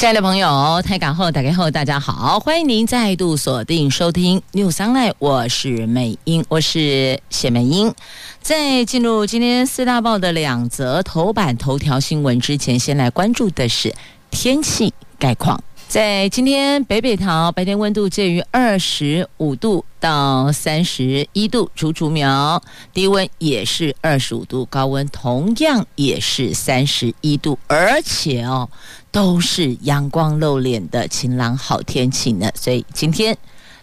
亲爱的朋友，台港后打开后，大家好，欢迎您再度锁定收听 News Online，我是美英，我是谢美英。在进入今天四大报的两则头版头条新闻之前，先来关注的是天气概况。在今天北北桃白天温度介于二十五度到三十一度，竹竹苗低温也是二十五度，高温同样也是三十一度，而且哦都是阳光露脸的晴朗好天气呢。所以今天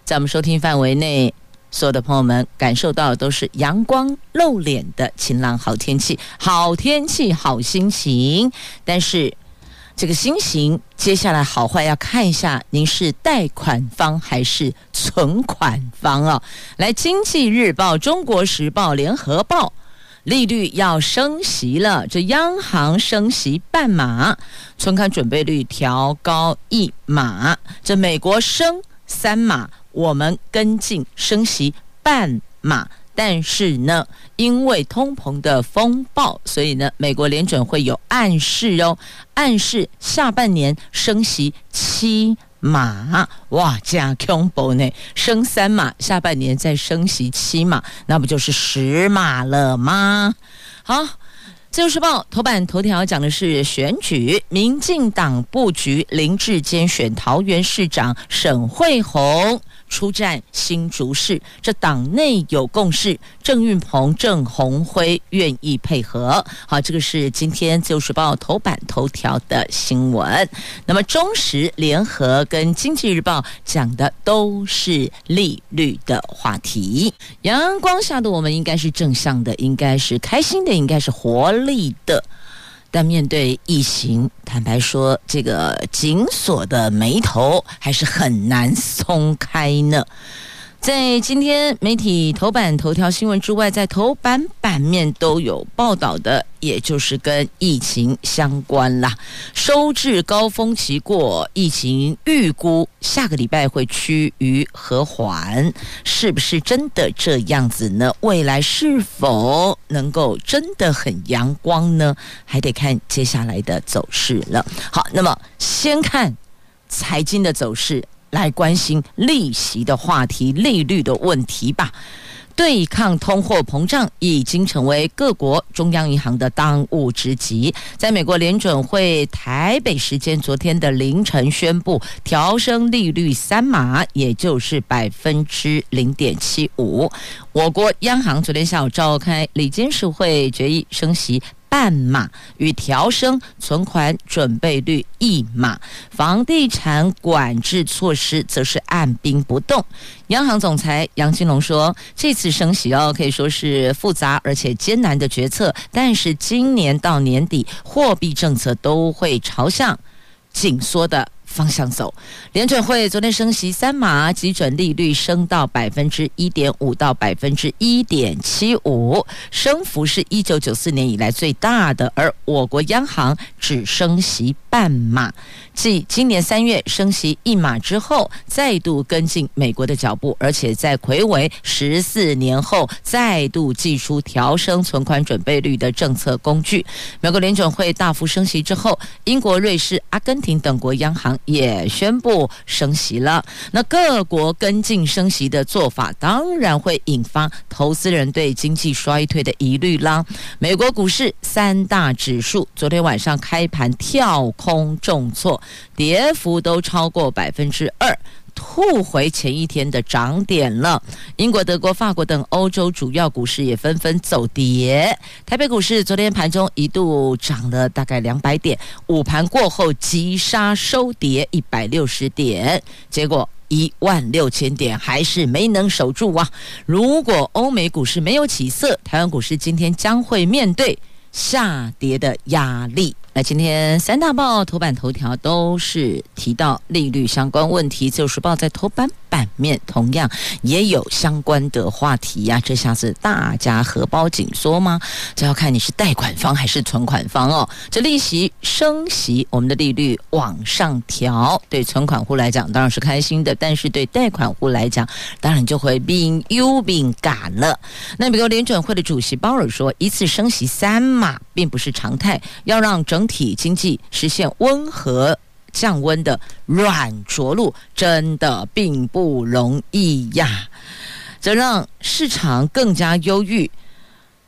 在我们收听范围内，所有的朋友们感受到的都是阳光露脸的晴朗好天气，好天气好心情，但是。这个心情，接下来好坏要看一下，您是贷款方还是存款方啊？来，《经济日报》、《中国时报》、《联合报》，利率要升息了，这央行升息半码，存款准备率调高一码，这美国升三码，我们跟进升息半码。但是呢，因为通膨的风暴，所以呢，美国联准会有暗示哦，暗示下半年升息七马，哇，加恐怖呢，升三马，下半年再升息七马，那不就是十马了吗？好，《自由时报》头版头条讲的是选举，民进党布局林志坚选桃园市长，沈惠虹。出战新竹市，这党内有共识，郑运鹏、郑鸿辉愿意配合。好，这个是今天《自由时报》头版头条的新闻。那么，中时、联合跟经济日报讲的都是利率的话题。阳光下的我们应该是正向的，应该是开心的，应该是活力的。但面对疫情，坦白说，这个紧锁的眉头还是很难松开呢。在今天媒体头版头条新闻之外，在头版版面都有报道的，也就是跟疫情相关啦。收治高峰期过，疫情预估下个礼拜会趋于和缓，是不是真的这样子呢？未来是否能够真的很阳光呢？还得看接下来的走势了。好，那么先看财经的走势。来关心利息的话题、利率的问题吧。对抗通货膨胀已经成为各国中央银行的当务之急。在美国联准会台北时间昨天的凌晨宣布调升利率三码，也就是百分之零点七五。我国央行昨天下午召开理监事会决议升息。半码与调升存款准备率一码，房地产管制措施则是按兵不动。央行总裁杨金龙说：“这次升息哦，可以说是复杂而且艰难的决策，但是今年到年底货币政策都会朝向紧缩的。”方向走，联准会昨天升息三码，基准利率升到百分之一点五到百分之一点七五，升幅是一九九四年以来最大的。而我国央行只升息半码，继今年三月升息一码之后，再度跟进美国的脚步，而且在魁违十四年后，再度祭出调升存款准备率的政策工具。美国联准会大幅升息之后，英国、瑞士、阿根廷等国央行。也宣布升息了。那各国跟进升息的做法，当然会引发投资人对经济衰退的疑虑啦。美国股市三大指数昨天晚上开盘跳空重挫，跌幅都超过百分之二。吐回前一天的涨点了。英国、德国、法国等欧洲主要股市也纷纷走跌。台北股市昨天盘中一度涨了大概两百点，午盘过后急杀收跌一百六十点，结果一万六千点还是没能守住啊！如果欧美股市没有起色，台湾股市今天将会面对下跌的压力。那今天三大报头版头条都是提到利率相关问题，自由时报在头版版面同样也有相关的话题呀、这下子大家荷包紧缩吗？这要看你是贷款方还是存款方哦。这利息升息，我们的利率往上调，对存款户来讲当然是开心的，但是对贷款户来讲，当然就会变忧变感了。那美国联准会的主席鲍尔说，一次升息三码并不是常态，要让整体经济实现温和降温的软着陆，真的并不容易呀，则让市场更加忧郁。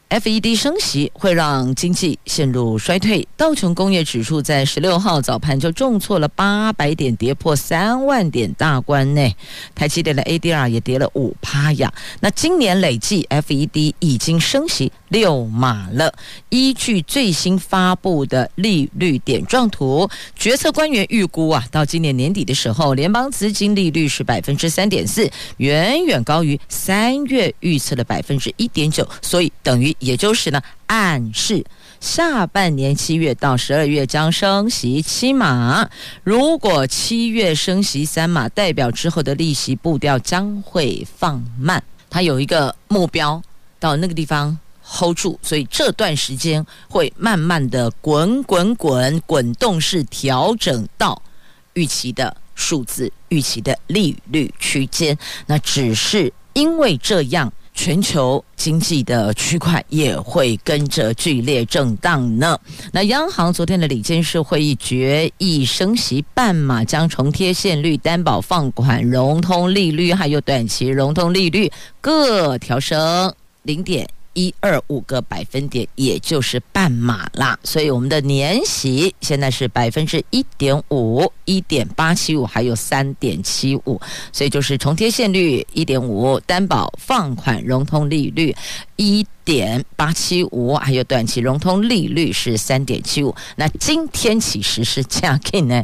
FED 升息会让经济陷入衰退。道琼工业指数在十六号早盘就重挫了八百点，跌破三万点大关呢。台积电的 ADR 也跌了五趴呀。那今年累计 FED 已经升息六码了。依据最新发布的利率点状图，决策官员预估啊，到今年年底的时候，联邦资金利率是百分之三点四，远远高于三月预测的百分之一点九，所以等于。也就是呢，暗示下半年七月到十二月将升息七码。如果七月升息三码，代表之后的利息步调将会放慢。它有一个目标到那个地方 hold 住，所以这段时间会慢慢的滚滚滚滚动式调整到预期的数字、预期的利率区间。那只是因为这样。全球经济的区块也会跟着剧烈震荡呢。那央行昨天的里监事会议决议升息半码，将重贴现率、担保放款、融通利率还有短期融通利率各调升零点。一二五个百分点，也就是半码啦。所以我们的年息现在是百分之一点五、一点八七五，还有三点七五。所以就是重贴现率一点五，担保放款融通利率一点八七五，还有短期融通利率是三点七五。那今天起实施加给呢？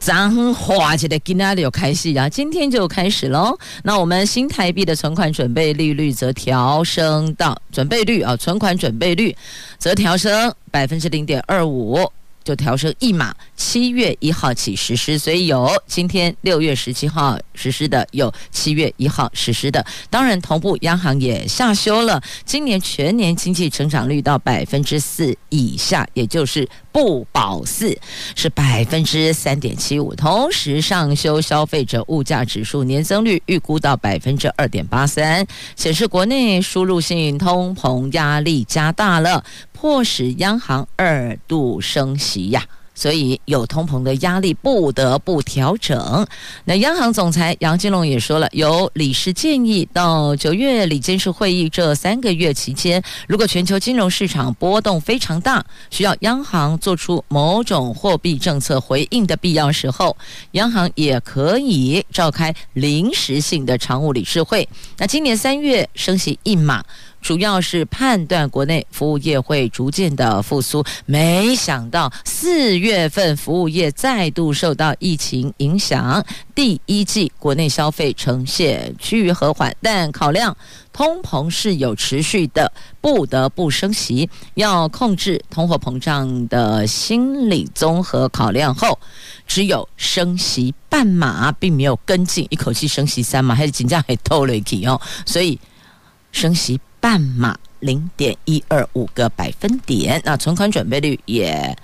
脏话就得跟哪里有开始啊？今天就开始喽。那我们新台币的存款准备利率则调升到准备率啊，存款准备率则调升百分之零点二五。就调升一码，七月一号起实施，所以有今天六月十七号实施的，有七月一号实施的。当然，同步央行也下修了今年全年经济成长率到百分之四以下，也就是不保四，是百分之三点七五。同时上修消费者物价指数年增率预估到百分之二点八三，显示国内输入性通膨压力加大了。迫使央行二度升息呀，所以有通膨的压力，不得不调整。那央行总裁杨金龙也说了，有理事建议，到九月理监事会议这三个月期间，如果全球金融市场波动非常大，需要央行做出某种货币政策回应的必要时候，央行也可以召开临时性的常务理事会。那今年三月升息一码。主要是判断国内服务业会逐渐的复苏，没想到四月份服务业再度受到疫情影响，第一季国内消费呈现趋于和缓，但考量通膨是有持续的，不得不升息，要控制通货膨胀的心理综合考量后，只有升息半码，并没有跟进一口气升息三码，还是紧张还透了一气哦，所以升息。半码零点一二五个百分点，那存款准备率也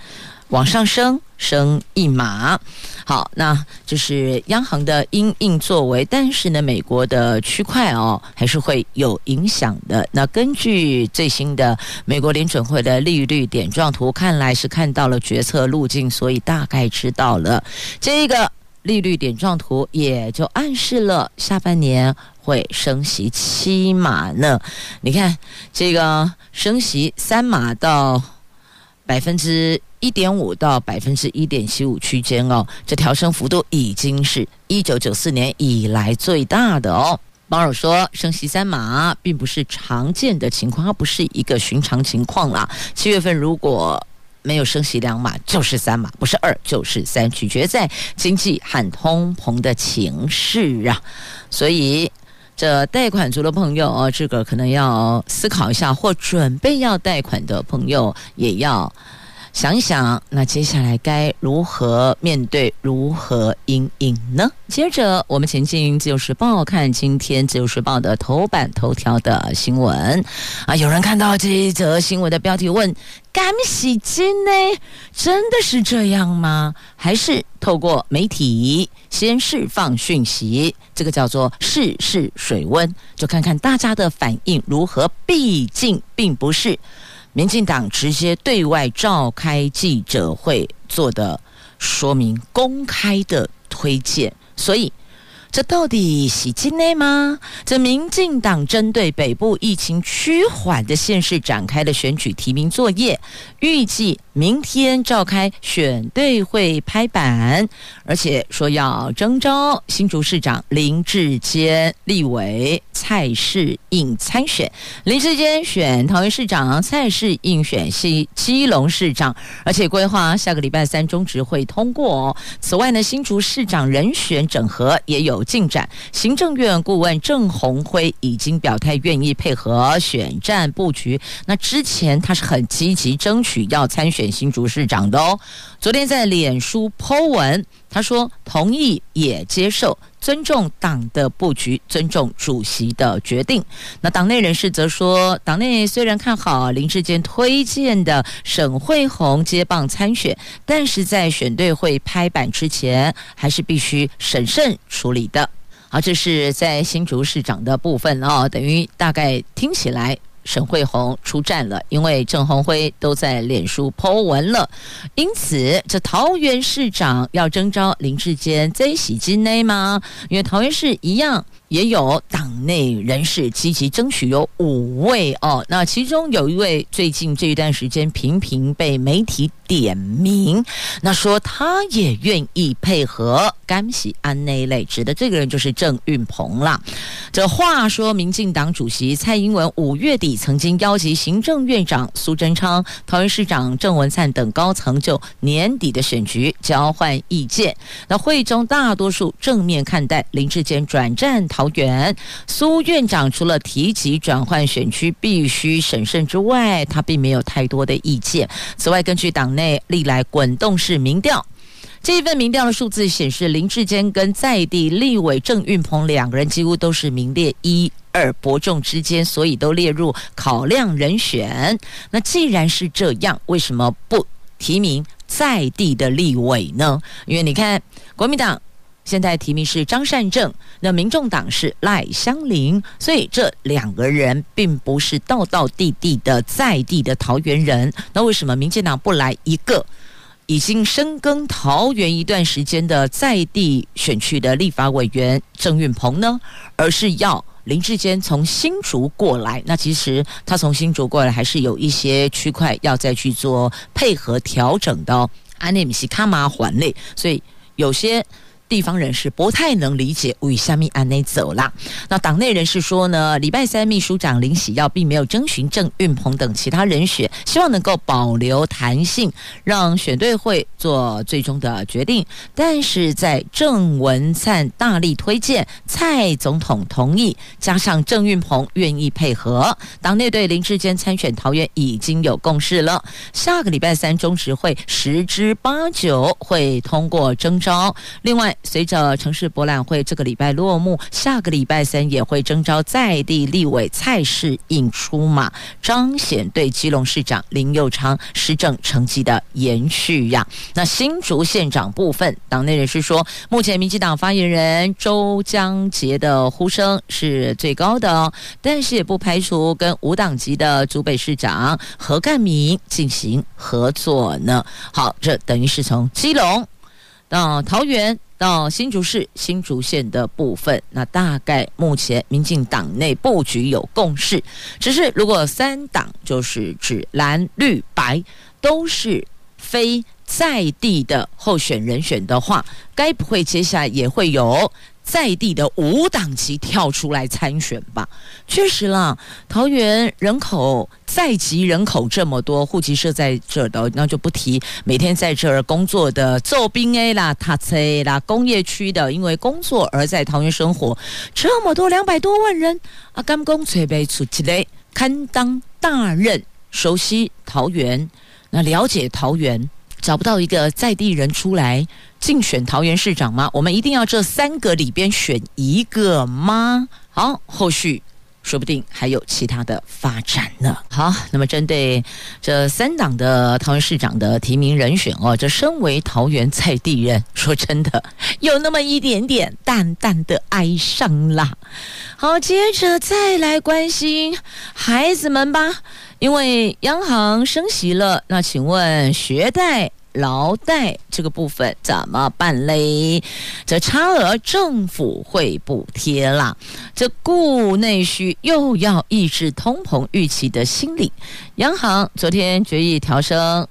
往上升，升一码。好，那就是央行的因应作为，但是呢，美国的区块哦还是会有影响的。那根据最新的美国联准会的利率点状图，看来是看到了决策路径，所以大概知道了这个利率点状图，也就暗示了下半年。会升息七码呢？你看这个升息三码到百分之一点五到百分之一点七五区间哦，这调升幅度已经是一九九四年以来最大的哦。鲍尔说，升息三码并不是常见的情况，它不是一个寻常情况啦。七月份如果没有升息两码，就是三码，不是二就是三，取决在经济和通膨的情势啊，所以。这贷款族的朋友哦，这个可能要思考一下，或准备要贷款的朋友也要想一想，那接下来该如何面对，如何因应呢？接着，我们前进《自由时报》，看今天《自由时报》的头版头条的新闻啊！有人看到这一则新闻的标题，问：“干洗金呢？真的是这样吗？还是透过媒体先释放讯息？这个叫做试试水温，就看看大家的反应如何。毕竟，并不是。”民进党直接对外召开记者会做的说明，公开的推荐，所以。这到底是真的吗？这民进党针对北部疫情趋缓的县市展开了选举提名作业，预计明天召开选对会拍板，而且说要征召新竹市长林志坚、立委蔡适应参选。林志坚选桃园市长，蔡适应选西基隆市长，而且规划下个礼拜三中执会通过。此外呢，新竹市长人选整合也有。进展，行政院顾问郑鸿辉已经表态愿意配合选战布局。那之前他是很积极争取要参选新竹市长的哦。昨天在脸书 po 文，他说同意也接受，尊重党的布局，尊重主席的决定。那党内人士则说，党内虽然看好林志坚推荐的沈慧虹接棒参选，但是在选对会拍板之前，还是必须审慎处理的。好，这是在新竹市长的部分哦，等于大概听起来。沈慧红出战了，因为郑红辉都在脸书 po 文了，因此这桃园市长要征召林志坚在喜金内吗？因为桃园市一样。也有党内人士积极争取，有五位哦。那其中有一位最近这一段时间频频被媒体点名，那说他也愿意配合甘喜安那一类，指的这个人就是郑运鹏啦。这话说，民进党主席蔡英文五月底曾经邀集行政院长苏贞昌、桃园市长郑文灿等高层就年底的选举交换意见。那会中大多数正面看待林志坚转战。桃园苏院长除了提及转换选区必须审慎之外，他并没有太多的意见。此外，根据党内历来滚动式民调，这一份民调的数字显示，林志坚跟在地立委郑运鹏两个人几乎都是名列一二伯仲之间，所以都列入考量人选。那既然是这样，为什么不提名在地的立委呢？因为你看国民党。现在提名是张善政，那民众党是赖香林，所以这两个人并不是道道地地的在地的桃园人。那为什么民进党不来一个已经深耕桃园一段时间的在地选区的立法委员郑运鹏呢？而是要林志坚从新竹过来？那其实他从新竹过来还是有一些区块要再去做配合调整的哦。安内米西卡马环内，所以有些。地方人士不太能理解为什么安内走了。那党内人士说呢，礼拜三秘书长林喜耀并没有征询郑运鹏等其他人选，希望能够保留弹性，让选对会做最终的决定。但是在郑文灿大力推荐，蔡总统同意，加上郑运鹏愿意配合，党内对林志坚参选桃园已经有共识了。下个礼拜三中执会十之八九会通过征召。另外。随着城市博览会这个礼拜落幕，下个礼拜三也会征召在地立委蔡适应出马，彰显对基隆市长林佑昌施政成绩的延续呀。那新竹县长部分，党内人士说，目前民进党发言人周江杰的呼声是最高的哦，但是也不排除跟无党籍的竹北市长何干明进行合作呢。好，这等于是从基隆到桃园。到新竹市、新竹县的部分，那大概目前民进党内布局有共识。只是如果三党就是指蓝绿白都是非在地的候选人选的话，该不会接下来也会有？在地的五党籍跳出来参选吧，确实啦，桃园人口在籍人口这么多，户籍设在这儿的，那就不提每天在这儿工作的做兵 A 啦、塔车啦、工业区的，因为工作而在桃园生活，这么多两百多万人，啊，甘公准备出来堪当大任，熟悉桃园。那了解桃园，找不到一个在地人出来竞选桃园市长吗？我们一定要这三个里边选一个吗？好，后续。说不定还有其他的发展呢。好，那么针对这三党的桃园市长的提名人选哦，这身为桃园在地人，说真的有那么一点点淡淡的哀伤啦。好，接着再来关心孩子们吧，因为央行升息了，那请问学贷？劳贷这个部分怎么办嘞？这差额政府会补贴啦。这顾内需又要抑制通膨预期的心理，央行昨天决议调升。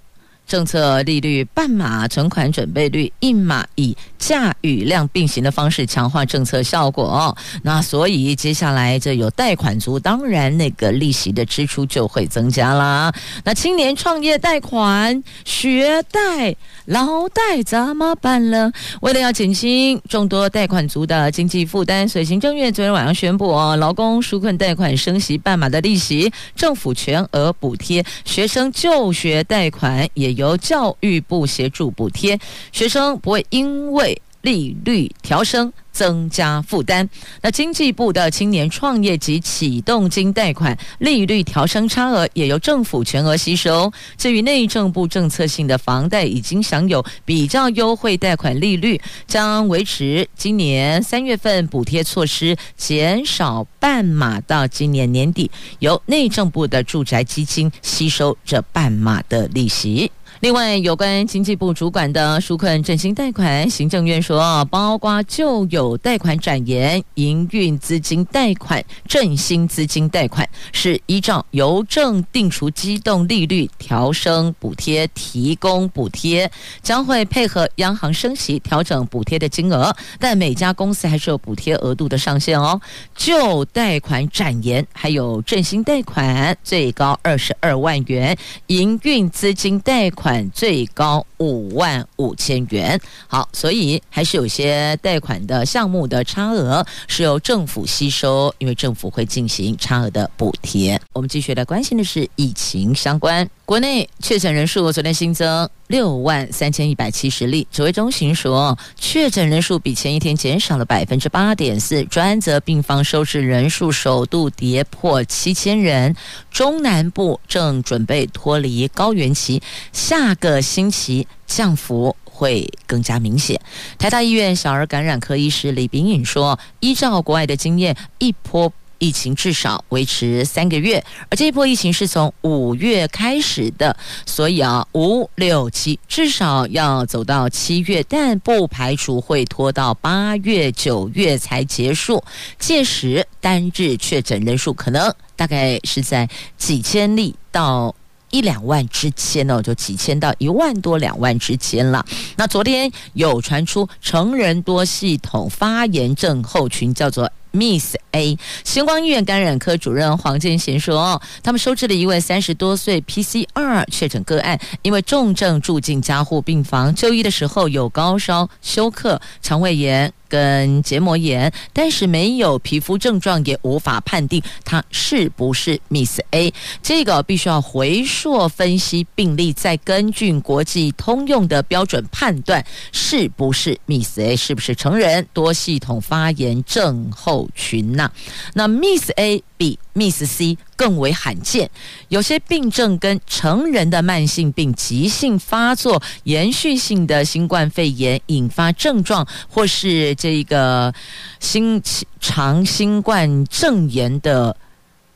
政策利率半码，存款准备率一码，以价与量并行的方式强化政策效果。那所以接下来这有贷款族，当然那个利息的支出就会增加啦。那青年创业贷款、学贷、劳贷怎么办呢？为了要减轻众多贷款族的经济负担，所以行政院昨天晚上宣布哦，劳工纾困贷款升息半码的利息，政府全额补贴；学生就学贷款也。由教育部协助补贴，学生不会因为利率调升增加负担。那经济部的青年创业及启动金贷款利率调升差额也由政府全额吸收。至于内政部政策性的房贷，已经享有比较优惠贷款利率，将维持今年三月份补贴措施减少半码，到今年年底由内政部的住宅基金吸收这半码的利息。另外，有关经济部主管的纾困振兴贷款，行政院说，包括旧有贷款展延、营运资金贷款、振兴资金贷款，是依照邮政定储机动利率调升补贴，提供补贴，将会配合央行升息调整补贴的金额，但每家公司还是有补贴额度的上限哦。旧贷款展延还有振兴贷款最高二十二万元，营运资金贷款。最高五万五千元，好，所以还是有些贷款的项目的差额是由政府吸收，因为政府会进行差额的补贴。我们继续来关心的是疫情相关。国内确诊人数昨天新增六万三千一百七十例，指挥中心说，确诊人数比前一天减少了百分之八点四，专责病房收治人数首度跌破七千人。中南部正准备脱离高原期，下个星期降幅会更加明显。台大医院小儿感染科医师李炳颖说，依照国外的经验，一波。疫情至少维持三个月，而这一波疫情是从五月开始的，所以啊，五六七至少要走到七月，但不排除会拖到八月、九月才结束。届时单日确诊人数可能大概是在几千例到一两万之间哦，就几千到一万多两万之间了。那昨天有传出成人多系统发炎症候群，叫做。Miss A，星光医院感染科主任黄建贤说：“他们收治了一位三十多岁 PCR 确诊个案，因为重症住进加护病房，就医的时候有高烧、休克、肠胃炎。”跟结膜炎，但是没有皮肤症状，也无法判定他是不是 Miss A。这个必须要回溯分析病例，再根据国际通用的标准判断是不是 Miss A，是不是成人多系统发炎症候群呐、那 Miss A 比 Miss C 更为罕见，有些病症跟成人的慢性病急性发作、延续性的新冠肺炎引发症状，或是这个新长新冠症炎的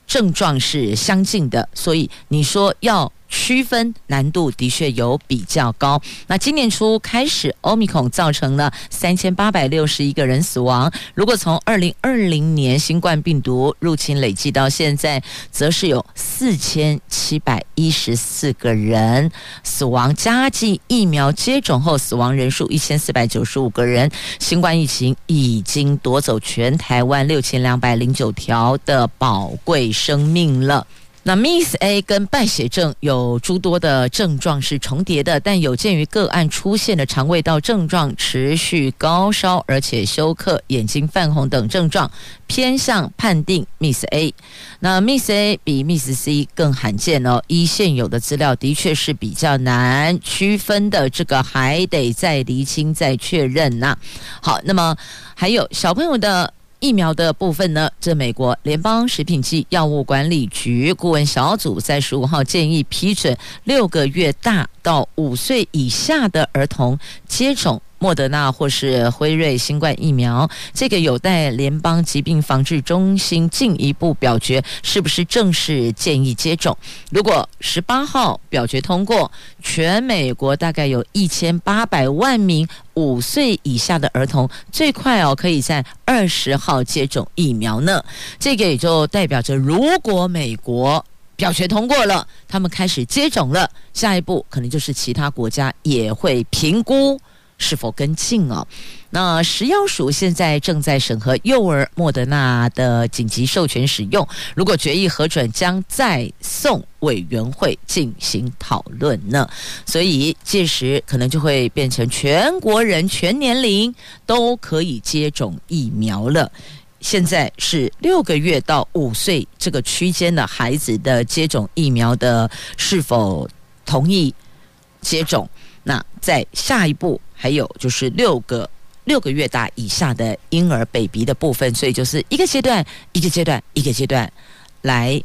症状是相近的，所以你说要。区分难度的确有比较高。那今年初开始，Omicron 造成了三千八百六十一个人死亡。如果从二零二零年新冠病毒入侵累计到现在，则是有四千七百一十四个人死亡。加计疫苗接种后死亡人数一千四百九十五个人。新冠疫情已经夺走全台湾六千两百零九条的宝贵生命了。那 Miss A 跟败血症有诸多的症状是重叠的，但有鉴于个案出现的肠胃道症状、持续高烧，而且休克、眼睛泛红等症状，偏向判定 Miss A。那 Miss A 比 Miss C 更罕见哦。依现有的资料，的确是比较难区分的，这个还得再厘清、再确认呐、好，那么还有小朋友的。疫苗的部分呢，这美国联邦食品及药物管理局顾问小组在十五号建议批准六个月大到五岁以下的儿童接种。莫德纳或是辉瑞新冠疫苗，这个有待联邦疾病防治中心进一步表决是不是正式建议接种。如果十八号表决通过，全美国大概有一千八百万名五岁以下的儿童，最快哦可以在二十号接种疫苗呢。这个也就代表着，如果美国表决通过了，他们开始接种了，下一步可能就是其他国家也会评估。是否跟进哦？那食药署现在正在审核幼儿莫德纳的紧急授权使用，如果决议核准，将再送委员会进行讨论呢。所以届时可能就会变成全国人全年龄都可以接种疫苗了。现在是六个月到五岁这个区间的孩子的接种疫苗的是否同意接种？那在下一步。还有就是六个六个月大以下的婴儿 baby 的部分，所以就是一个阶段一个阶段一个阶段来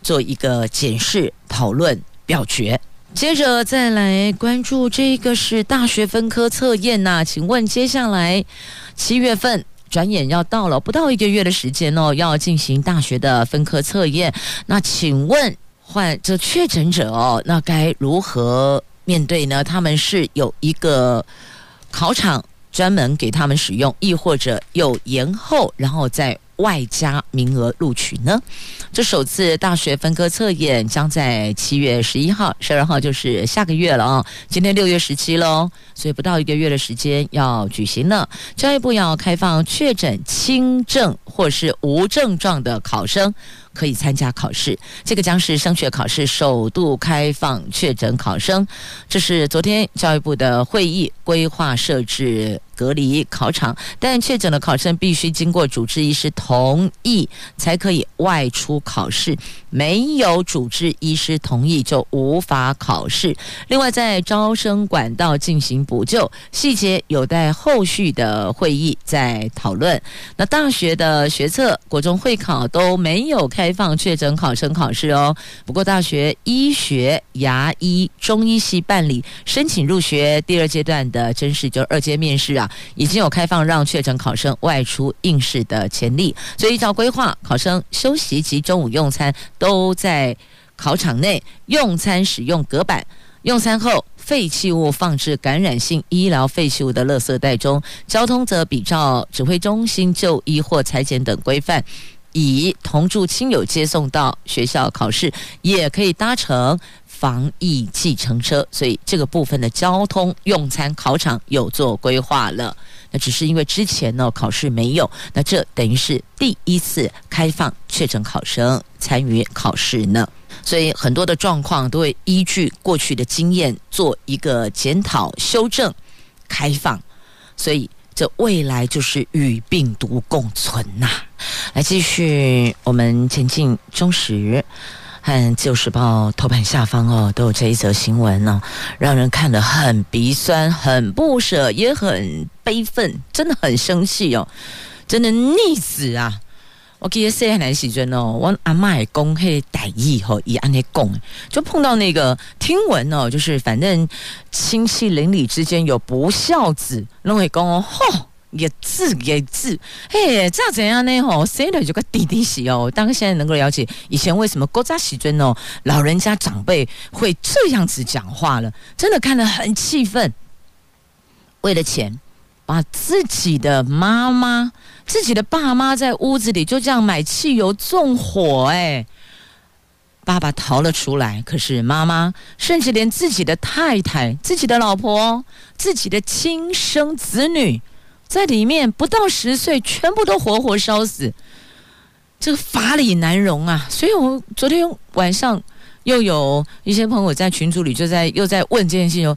做一个检视、讨论、表决。接着再来关注这个是大学分科测验呐，请问接下来七月份转眼要到了，不到一个月的时间哦，要进行大学的分科测验。那请问患这确诊者哦，那该如何？面对呢，他们是有一个考场专门给他们使用，亦或者有延后，然后再外加名额录取呢？这首次大学分科测验将在七月十一号、十二号，就是下个月了啊、今天六月十七喽，所以不到一个月的时间要举行了。教育部要开放确诊轻症或是无症状的考生。可以参加考试，这个将是升学考试首度开放确诊考生。这是昨天教育部的会议规划设置隔离考场，但确诊的考生必须经过主治医师同意才可以外出考试，没有主治医师同意就无法考试。另外，在招生管道进行补救，细节有待后续的会议再讨论。那大学的学测、国中会考都没有开。放确诊考生考试哦。不过，大学医学、牙医、中医系办理申请入学第二阶段的甄试，就二阶面试啊，已经有开放让确诊考生外出应试的潜力。所以，依照规划，考生休息及中午用餐都在考场内用餐，使用隔板。用餐后，废弃物放置感染性医疗废弃物的垃圾袋中。交通则比照指挥中心就医或裁剪等规范。以同住亲友接送到学校考试，也可以搭乘防疫计程车，所以这个部分的交通、用餐、考场有做规划了。那只是因为之前呢考试没有，那这等于是第一次开放确诊考生参与考试呢，所以很多的状况都会依据过去的经验做一个检讨、修正、开放，所以。这未来就是与病毒共存呐、来继续，我们前进中时和自由时报头版下方哦，都有这一则新闻呢、哦，让人看得很鼻酸、很不舍，也很悲愤，真的很生气哦，真的逆子啊！我记得细汉的时阵哦，我阿嬷讲迄歹意吼，伊安尼讲，就碰到那个听闻哦，就是反正亲戚邻里之间有不孝子，拢会讲哦，吼，也治也治，嘿，这样怎样呢？吼，生了就个弟弟死哦。当现在能够了解以前为什么古早时阵哦，老人家长辈会这样子讲话了，真的看得很气愤，为了钱。把自己的妈妈、自己的爸妈在屋子里就这样买汽油纵火，哎，爸爸逃了出来，可是妈妈甚至连自己的太太、自己的老婆、自己的亲生子女，在里面不到十岁，全部都活活烧死。这个法理难容啊。所以我昨天晚上又有一些朋友在群组里就在又在问这件事情。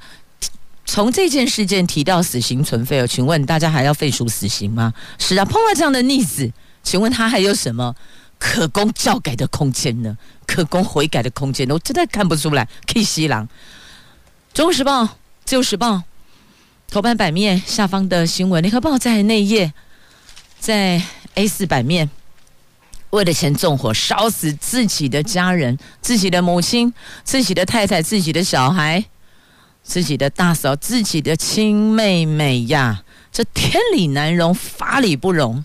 从这件事件提到死刑存废哦，请问大家还要废除死刑吗？是啊，碰到这样的逆子，请问他还有什么可供教改的空间呢？可供悔改的空间呢？我真的看不出来。K 西郎，《中国时报》《自由时报》头版版面下方的新闻，《联合报》在内页，在 A 四版面，为了钱纵火烧死自己的家人、自己的母亲、自己的太太、自己的小孩。自己的大嫂，自己的亲妹妹呀，这天理难容，法理不容。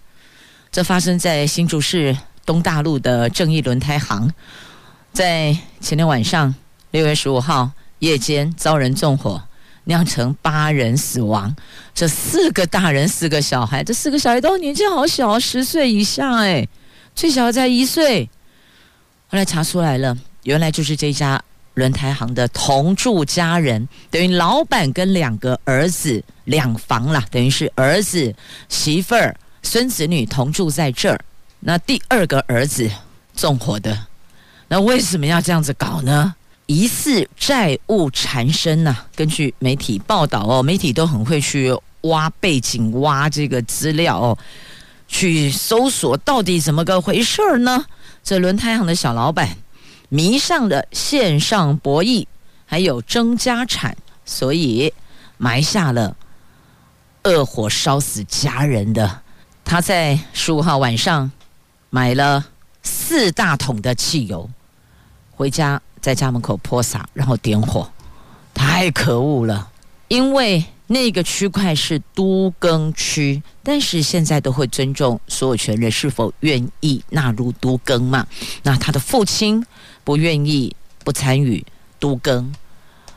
这发生在新竹市东大路的正义轮胎行，在前天晚上六月十五号夜间遭人纵火，酿成八人死亡。这四个大人，四个小孩，这四个小孩都年纪好小，十岁以下，哎，最小才一岁。后来查出来了，原来就是这家。轮胎行的同住家人，等于老板跟两个儿子两房啦，等于是儿子、媳妇儿、孙子女同住在这儿。那第二个儿子纵火的，那为什么要这样子搞呢？疑似债务缠身呐。根据媒体报道哦，媒体都很会去挖背景、挖这个资料哦，去搜索到底怎么个回事儿呢？这轮胎行的小老板。迷上了线上博弈，还有争家产，所以埋下了恶火烧死家人的。他在十五号晚上买了四大桶的汽油，回家在家门口泼洒，然后点火，太可恶了。因为那个区块是都更区，但是现在都会尊重所有权人是否愿意纳入都更嘛？那他的父亲。不愿意不参与都更，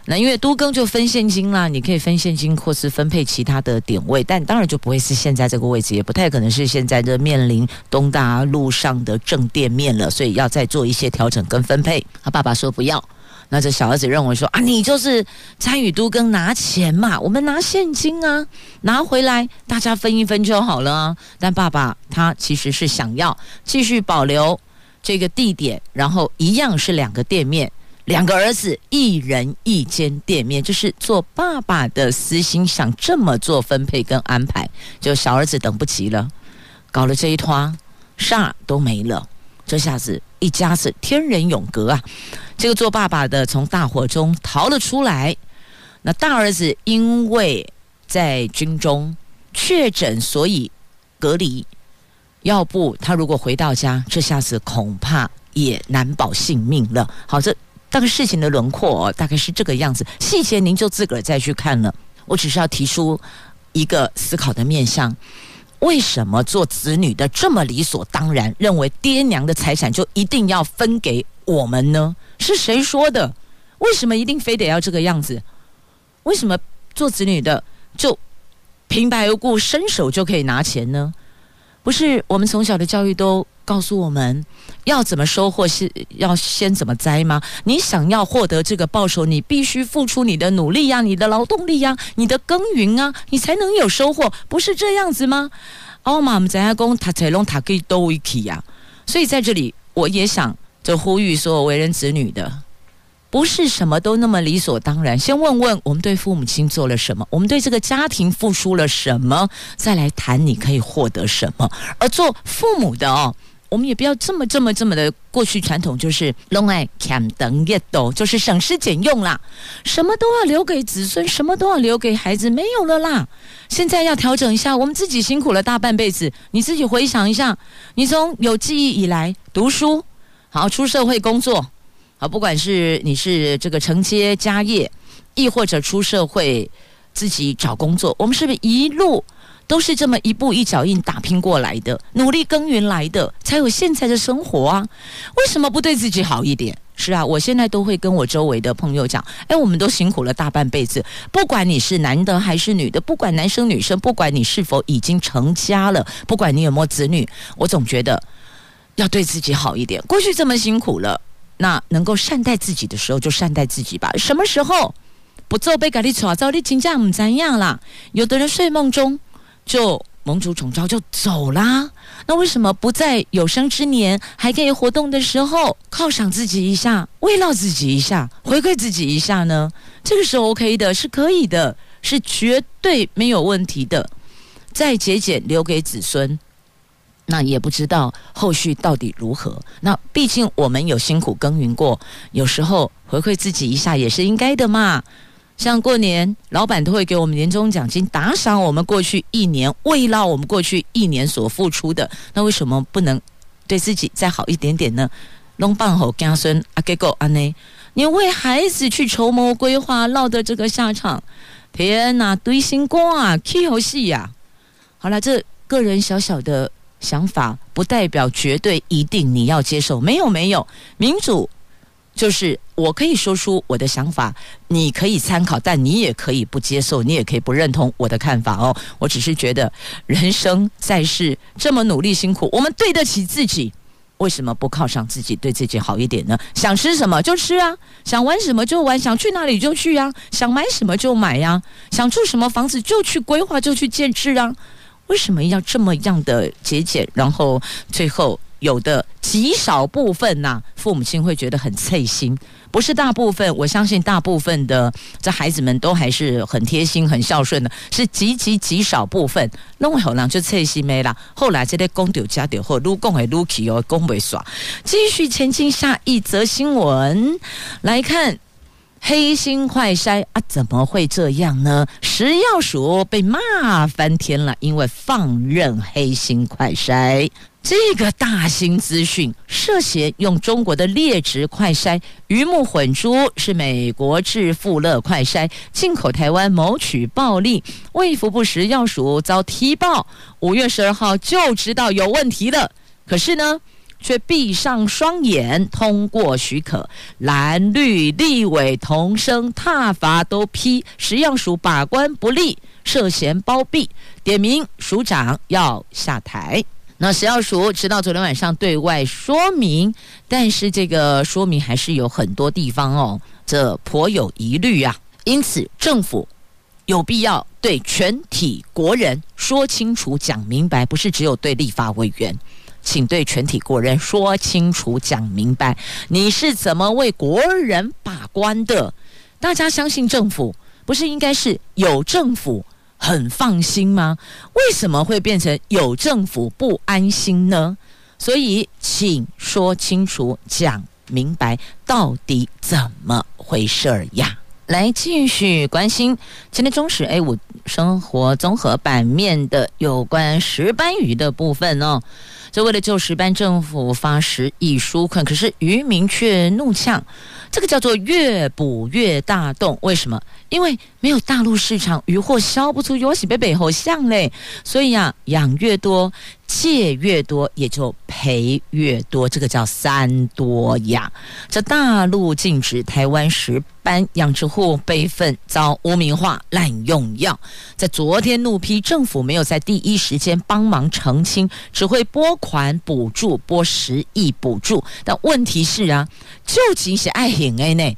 那因为都更就分现金啦，你可以分现金或是分配其他的点位，但当然就不会是现在这个位置，也不太可能是现在的面临东大路上的正店面了，所以要再做一些调整跟分配。他爸爸说不要，那这小儿子认为说啊，你就是参与都更拿钱嘛，我们拿现金啊，拿回来大家分一分就好了。但爸爸他其实是想要继续保留。这个地点，然后一样是两个店面，两个儿子一人一间店面，就是做爸爸的私心，想这么做分配跟安排。就小儿子等不及了，搞了这一摊，啥都没了。这下子一家子天人永隔啊！这个做爸爸的从大火中逃了出来，那大儿子因为在军中确诊，所以隔离。要不他如果回到家，这下子恐怕也难保性命了。好，这大概事情的轮廓，大概是这个样子，细节您就自个儿再去看了。我只是要提出一个思考的面向：为什么做子女的这么理所当然，认为爹娘的财产就一定要分给我们呢？是谁说的？为什么一定非得要这个样子？为什么做子女的就平白无故伸手就可以拿钱呢？不是我们从小的教育都告诉我们要怎么收获，是要先怎么栽吗？你想要获得这个报酬，你必须付出你的努力呀、你的劳动力呀、你的耕耘啊，你才能有收获，不是这样子吗？奥马姆在阿公塔才龙塔可以都一起呀，所以在这里我也想就呼吁所有为人子女的。不是什么都那么理所当然。先问问我们对父母亲做了什么，我们对这个家庭付出了什么，再来谈你可以获得什么。而做父母的哦，我们也不要这么这么这么的过去传统，就是拢爱俭等 get 到，就是省吃俭用啦，什么都要留给子孙，什么都要留给孩子，没有了啦。现在要调整一下，我们自己辛苦了大半辈子，你自己回想一下，你从有记忆以来读书，好出社会工作。啊，不管是你是这个承接家业，亦或者出社会自己找工作，我们是不是一路都是这么一步一脚印打拼过来的，努力耕耘来的，才有现在的生活啊？为什么不对自己好一点？是啊，我现在都会跟我周围的朋友讲，哎，我们都辛苦了大半辈子，不管你是男的还是女的，不管男生女生，不管你是否已经成家了，不管你有没有子女，我总觉得要对自己好一点。过去这么辛苦了。那能够善待自己的时候，就善待自己吧。什么时候不做被咖喱炒糟，你请假唔怎样啦？有的人睡梦中就蒙主宠招就走啦。那为什么不在有生之年还可以活动的时候犒赏自己一下，慰劳自己一下，回馈自己一下呢？这个是 OK 的，是可以的，是绝对没有问题的。再节俭留给子孙，那也不知道后续到底如何。那毕竟我们有辛苦耕耘过，有时候回馈自己一下也是应该的嘛。像过年，老板都会给我们年终奖金，打赏我们过去一年，慰劳我们过去一年所付出的。那为什么不能对自己再好一点点呢？弄棒好家孙啊，给够安内？你为孩子去筹谋规划，落得这个下场，天哪，堆心肝啊，气好戏呀！好了，这个人小小的想法，不代表绝对一定你要接受。没有，没有，民主。就是我可以说出我的想法，你可以参考，但你也可以不接受，你也可以不认同我的看法哦。我只是觉得人生在世这么努力辛苦，我们对得起自己，为什么不犒赏自己，对自己好一点呢？想吃什么就吃啊，想玩什么就玩，想去哪里就去啊，想买什么就买呀，啊，想住什么房子就去规划，就去建置啊。为什么要这么样的节俭？然后最后。有的极少部分呐、啊，父母亲会觉得很刺心，不是大部分。我相信大部分的这孩子们都还是很贴心、很孝顺的，是极极极少部分。那我后来就刺心没了。后来这些公丢家丢后，撸公还撸起哦，公会耍。继续前进，下一则新闻来看，黑心快筛啊，怎么会这样呢？食药署被骂翻天了，因为放任黑心快筛。这个大新资讯涉嫌用中国的劣质快筛鱼目混珠，是美国致富乐快筛进口台湾谋取暴利，卫福部食药署遭踢爆，五月十二号就知道有问题了，可是呢，却闭上双眼通过许可，蓝绿立委同声挞伐都批食药署把关不力，涉嫌包庇，点名署长要下台。那食药署直到昨天晚上对外说明，但是这个说明还是有很多地方哦，这颇有疑虑啊。因此，政府有必要对全体国人说清楚、讲明白，不是只有对立法委员，请对全体国人说清楚、讲明白，你是怎么为国人把关的？大家相信政府，不是应该是有政府？很放心吗？为什么会变成有政府不安心呢？所以，请说清楚、讲明白，到底怎么回事儿呀？来，继续关心今天中时 A 五生活综合版面的有关石斑鱼的部分哦。就为了救石斑，政府发十亿纾困，可是渔民却怒呛，这个叫做越捕越大洞。为什么？因为没有大陆市场，渔获销不出，尤其被北后向嘞，所以啊，养越多。借越多，也就赔越多，这个叫三多养。这大陆禁止台湾石斑养殖户备份遭污名化、滥用药，在昨天怒批政府没有在第一时间帮忙澄清，只会拨款补助，拨十亿补助。但问题是啊，救急是爱行的呢？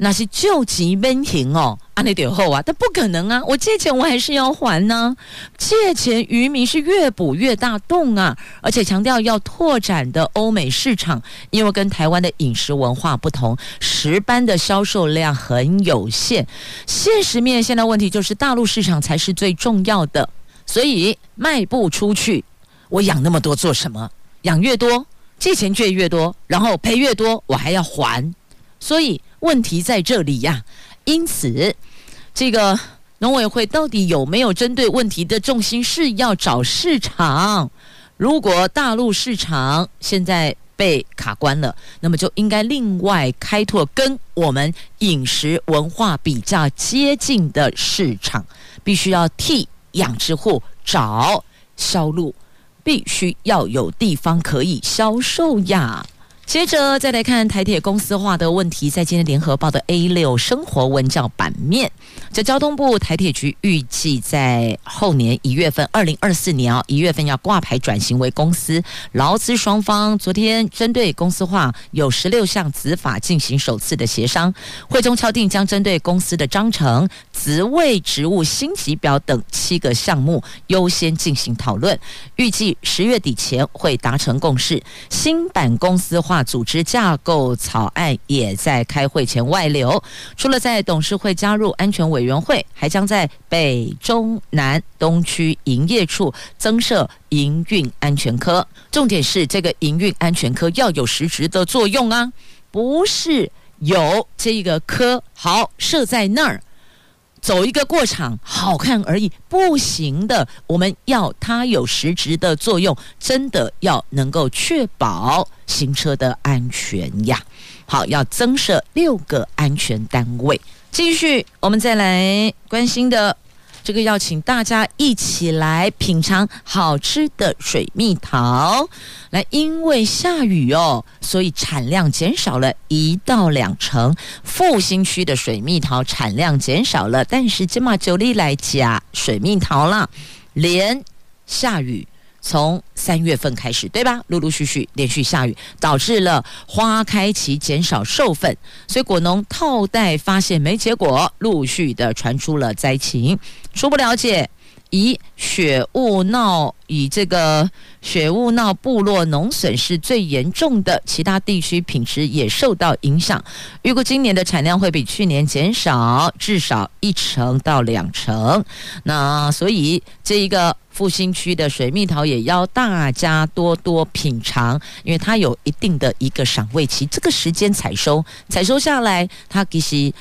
那是救急温情哦，安尼点后啊，但不可能啊！我借钱我还是要还呢、借钱渔民是越补越大洞啊，而且强调要拓展的欧美市场，因为跟台湾的饮食文化不同，石斑的销售量很有限。现实面现在问题就是大陆市场才是最重要的，所以卖不出去，我养那么多做什么？养越多，借钱借越多，然后赔越多，我还要还，所以。问题在这里呀，因此，这个农委会到底有没有针对问题的重心是要找市场？如果大陆市场现在被卡关了，那么就应该另外开拓跟我们饮食文化比较接近的市场，必须要替养殖户找销路，必须要有地方可以销售呀。接着再来看台铁公司化的问题，在今天联合报的 A 六生活文教版面，这交通部台铁局预计在后年一月份，二零二四年啊一月份要挂牌转型为公司，劳资双方昨天针对公司化有十六项子法进行首次的协商，会中敲定将针对公司的章程、职位、职务薪级表等七个项目优先进行讨论，预计十月底前会达成共识。新版公司化。组织架构草案也在开会前外流，除了在董事会加入安全委员会，还将在北、中、南、东区营业处增设营运安全科。重点是这个营运安全科要有实质的作用啊，不是有这个科好设在那儿。走一个过场，好看而已，不行的。我们要它有实质的作用，真的要能够确保行车的安全呀。好，要增设六个安全单位。继续，我们再来关心的。这个要请大家一起来品尝好吃的水蜜桃，来，因为下雨哦，所以产量减少了一到两成。复兴区的水蜜桃产量减少了，但是金马九里来讲水蜜桃了，连下雨。从三月份开始，对吧？陆陆续续连续下雨，导致了花开期减少授粉，所以果农套袋发现没结果，陆续的传出了灾情。初步了解，以雪雾闹以这个雪雾闹部落农损是最严重的，其他地区品质也受到影响。预估今年的产量会比去年减少至少一成到两成。那所以这一个。复兴区的水蜜桃也要大家多多品尝，因为它有一定的一个赏味期，这个时间采收，采收下来，它其实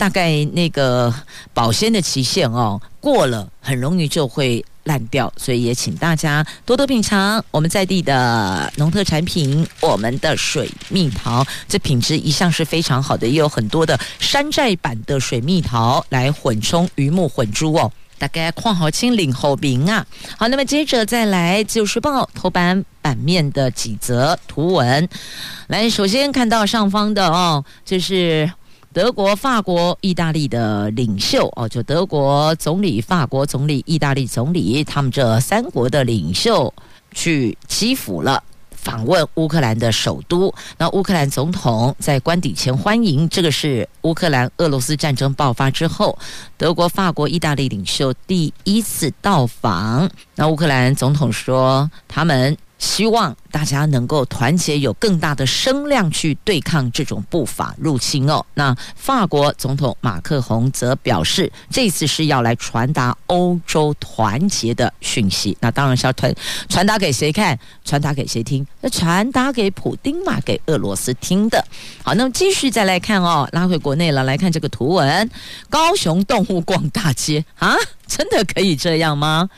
大概那个保鲜的期限哦过了，很容易就会烂掉，所以也请大家多多品尝我们在地的农特产品，我们的水蜜桃，这品质一向是非常好的，也有很多的山寨版的水蜜桃来混充鱼目混珠哦。大概况好清领后名啊，好，那么接着再来《自由时报》头版版面的几则图文，来，首先看到上方的哦，就是德国、法国、意大利的领袖哦，就德国总理、法国总理、意大利总理，他们这三国的领袖去基辅了。访问乌克兰的首都，那乌克兰总统在官邸前欢迎。这个是乌克兰俄罗斯战争爆发之后，德国、法国、意大利领袖第一次到访。那乌克兰总统说，他们。希望大家能够团结，有更大的声量去对抗这种不法入侵哦。那法国总统马克宏则表示，这次是要来传达欧洲团结的讯息。那当然是要传传达给谁看？传达给谁听？那传达给普丁嘛，给俄罗斯听的。好，那么继续再来看哦，拉回国内了，来看这个图文：高雄动物逛大街啊，真的可以这样吗？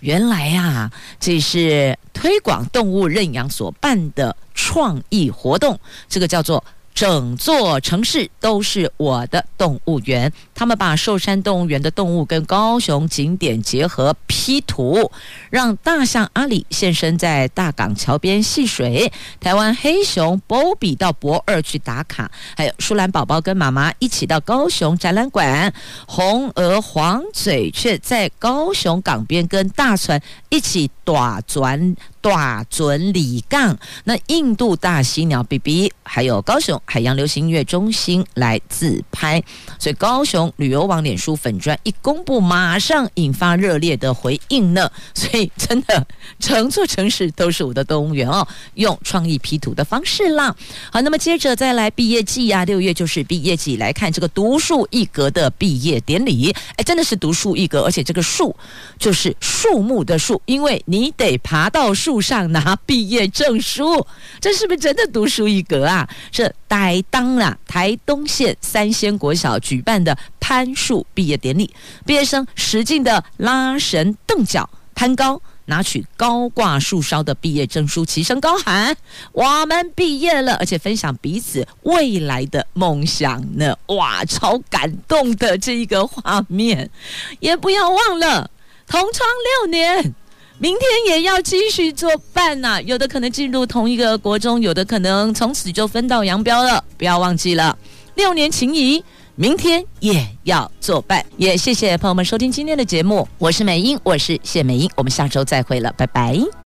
原来呀，这是推广动物认养所办的创意活动，这个叫做。整座城市都是我的动物园。他们把寿山动物园的动物跟高雄景点结合 P 图，让大象阿里现身在大港桥边戏水。台湾黑熊波比到博二去打卡，还有舒兰宝宝跟妈妈一起到高雄展览馆。红额黄嘴雀在高雄港边跟大船一起打转。大准里杠，那印度大犀鸟 BB，还有高雄海洋流行音乐中心来自拍，所以高雄旅游网脸书粉专一公布，马上引发热烈的回应呢。所以真的，整座城市都是我的动物园哦，用创意 P 图的方式啦。好，那么接着再来毕业季呀、啊，六月就是毕业季，来看这个独树一格的毕业典礼。哎，真的是独树一格，而且这个树就是树木的树，因为你得爬到树。树上拿毕业证书，这是不是真的独树一格啊？这台当啦，台东县三仙国小举办的攀树毕业典礼，毕业生使劲的拉绳蹬脚攀高，拿取高挂树梢的毕业证书，齐声高喊：“我们毕业了！”而且分享彼此未来的梦想呢。哇，超感动的这一个画面，也不要忘了同窗六年。明天也要继续作伴呐、有的可能进入同一个国中，有的可能从此就分道扬镳了。不要忘记了，六年情谊，明天也要作伴。也谢谢朋友们收听今天的节目，我是美英，我是谢美英，我们下周再会了，拜拜。